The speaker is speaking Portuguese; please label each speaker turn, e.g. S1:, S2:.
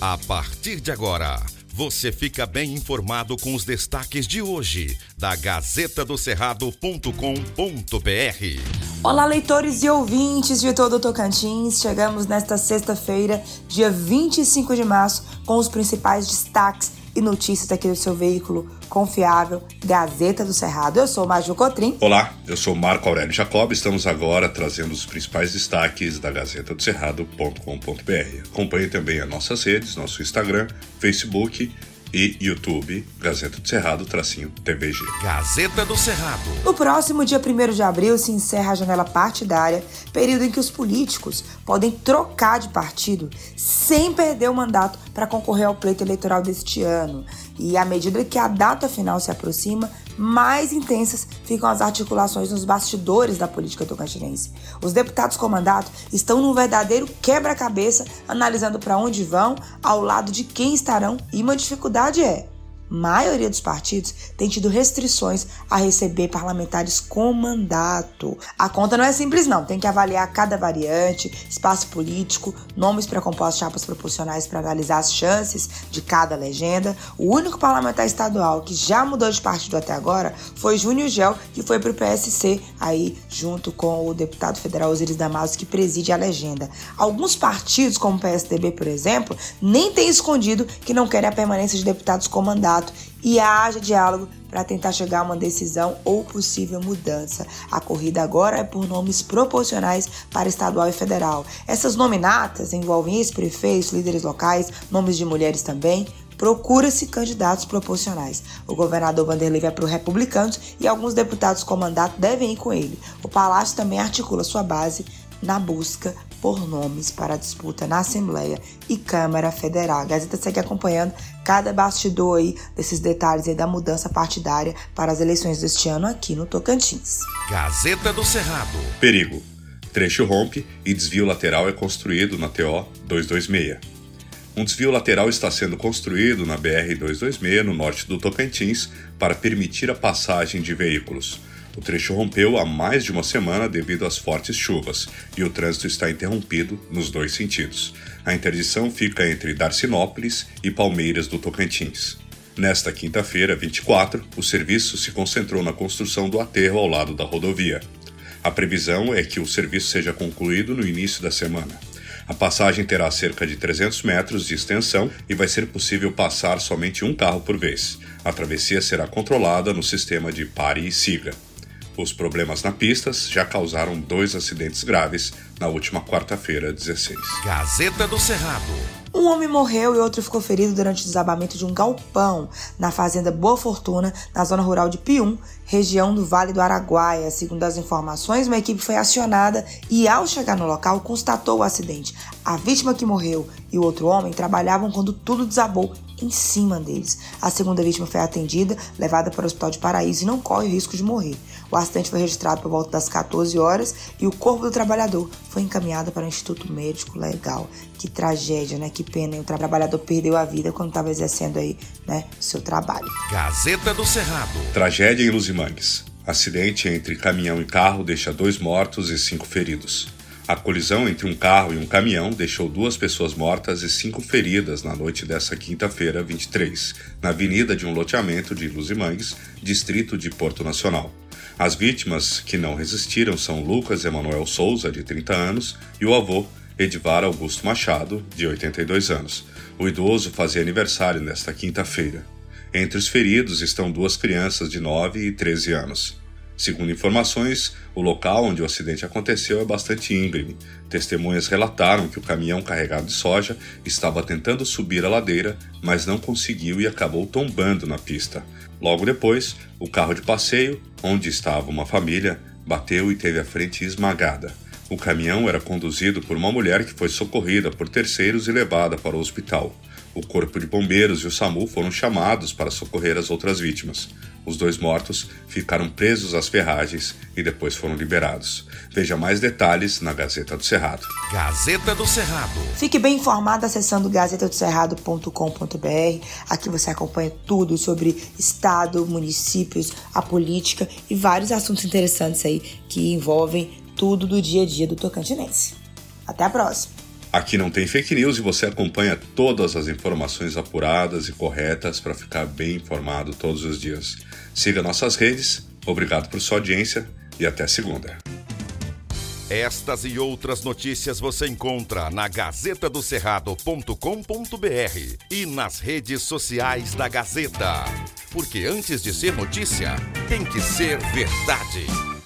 S1: A partir de agora, você fica bem informado com os destaques de hoje da Gazeta do Cerrado.com.br.
S2: Olá, leitores e ouvintes de todo o Tocantins. Chegamos nesta sexta-feira, dia 25 de março, com os principais destaques e notícias aqui do seu veículo confiável, Gazeta do Cerrado. Eu sou o Maju Cotrim.
S3: Olá, eu sou Marco Aurélio Jacob. Estamos agora trazendo os principais destaques da Gazeta do Cerrado.com.br. Acompanhe também as nossas redes, nosso Instagram, Facebook e YouTube, Gazeta do Cerrado, tracinho TVG.
S1: Gazeta do Cerrado.
S2: No próximo dia 1 de abril se encerra a janela partidária, período em que os políticos podem trocar de partido sem perder o mandato para concorrer ao pleito eleitoral deste ano. E à medida que a data final se aproxima, mais intensas ficam as articulações nos bastidores da política tocantinense. Os deputados com mandato estão num verdadeiro quebra-cabeça, analisando para onde vão, ao lado de quem estarão, e uma dificuldade é maioria dos partidos tem tido restrições a receber parlamentares com mandato. A conta não é simples, não. Tem que avaliar cada variante, espaço político, nomes para compor as chapas proporcionais para analisar as chances de cada legenda. O único parlamentar estadual que já mudou de partido até agora foi Júnior Gel, que foi para o PSC, aí junto com o deputado federal Osiris Damaso, que preside a legenda. Alguns partidos, como o PSDB, por exemplo, nem têm escondido que não querem a permanência de deputados com fato e haja diálogo para tentar chegar a uma decisão ou possível mudança. A corrida agora é por nomes proporcionais para estadual e federal. Essas nominatas envolvem ex-prefeitos, líderes locais, nomes de mulheres também. Procura-se candidatos proporcionais. O governador Vanderlei vai para o Republicanos e alguns deputados com mandato devem ir com ele. O Palácio também articula sua base na busca por nomes para a disputa na Assembleia e Câmara Federal. A Gazeta segue acompanhando cada bastidor aí desses detalhes aí da mudança partidária para as eleições deste ano aqui no Tocantins.
S1: Gazeta do Cerrado.
S3: Perigo. Trecho rompe e desvio lateral é construído na TO 226. Um desvio lateral está sendo construído na BR-226, no norte do Tocantins, para permitir a passagem de veículos. O trecho rompeu há mais de uma semana devido às fortes chuvas e o trânsito está interrompido nos dois sentidos. A interdição fica entre Darcinópolis e Palmeiras do Tocantins. Nesta quinta-feira, 24, o serviço se concentrou na construção do aterro ao lado da rodovia. A previsão é que o serviço seja concluído no início da semana. A passagem terá cerca de 300 metros de extensão e vai ser possível passar somente um carro por vez. A travessia será controlada no sistema de pare e siga. Os problemas na pista já causaram dois acidentes graves na última quarta-feira, 16.
S1: Gazeta do Cerrado.
S2: Um homem morreu e outro ficou ferido durante o desabamento de um galpão na fazenda Boa Fortuna, na zona rural de Pium, região do Vale do Araguaia. Segundo as informações, uma equipe foi acionada e, ao chegar no local, constatou o acidente. A vítima que morreu e o outro homem trabalhavam quando tudo desabou em cima deles. A segunda vítima foi atendida, levada para o Hospital de Paraíso e não corre o risco de morrer. O acidente foi registrado por volta das 14 horas e o corpo do trabalhador foi encaminhado para o Instituto Médico Legal. Que tragédia, né? Que pena. O trabalhador perdeu a vida quando estava exercendo aí, né, o seu trabalho.
S1: Gazeta do Cerrado.
S3: Tragédia em Luzimangues. Acidente entre caminhão e carro deixa dois mortos e cinco feridos. A colisão entre um carro e um caminhão deixou duas pessoas mortas e cinco feridas na noite dessa quinta-feira, 23, na avenida de um loteamento de Luzimangues, distrito de Porto Nacional. As vítimas que não resistiram são Lucas Emanuel Souza, de 30 anos, e o avô, Edvar Augusto Machado, de 82 anos. O idoso fazia aniversário nesta quinta-feira. Entre os feridos estão duas crianças de 9 e 13 anos. Segundo informações, o local onde o acidente aconteceu é bastante íngreme. Testemunhas relataram que o caminhão carregado de soja estava tentando subir a ladeira, mas não conseguiu e acabou tombando na pista. Logo depois, o carro de passeio, onde estava uma família, bateu e teve a frente esmagada. O caminhão era conduzido por uma mulher que foi socorrida por terceiros e levada para o hospital. O corpo de bombeiros e o SAMU foram chamados para socorrer as outras vítimas. Os dois mortos ficaram presos às ferragens e depois foram liberados. Veja mais detalhes na Gazeta do Cerrado.
S1: Gazeta do Cerrado.
S2: Fique bem informado acessando gazetadoscerrado.com.br. Aqui você acompanha tudo sobre estado, municípios, a política e vários assuntos interessantes aí que envolvem tudo do dia a dia do Tocantinense. Até a próxima.
S3: Aqui não tem fake news e você acompanha todas as informações apuradas e corretas para ficar bem informado todos os dias. Siga nossas redes, obrigado por sua audiência e até segunda.
S1: Estas e outras notícias você encontra na gazetadocerrado.com.br e nas redes sociais da Gazeta. Porque antes de ser notícia, tem que ser verdade.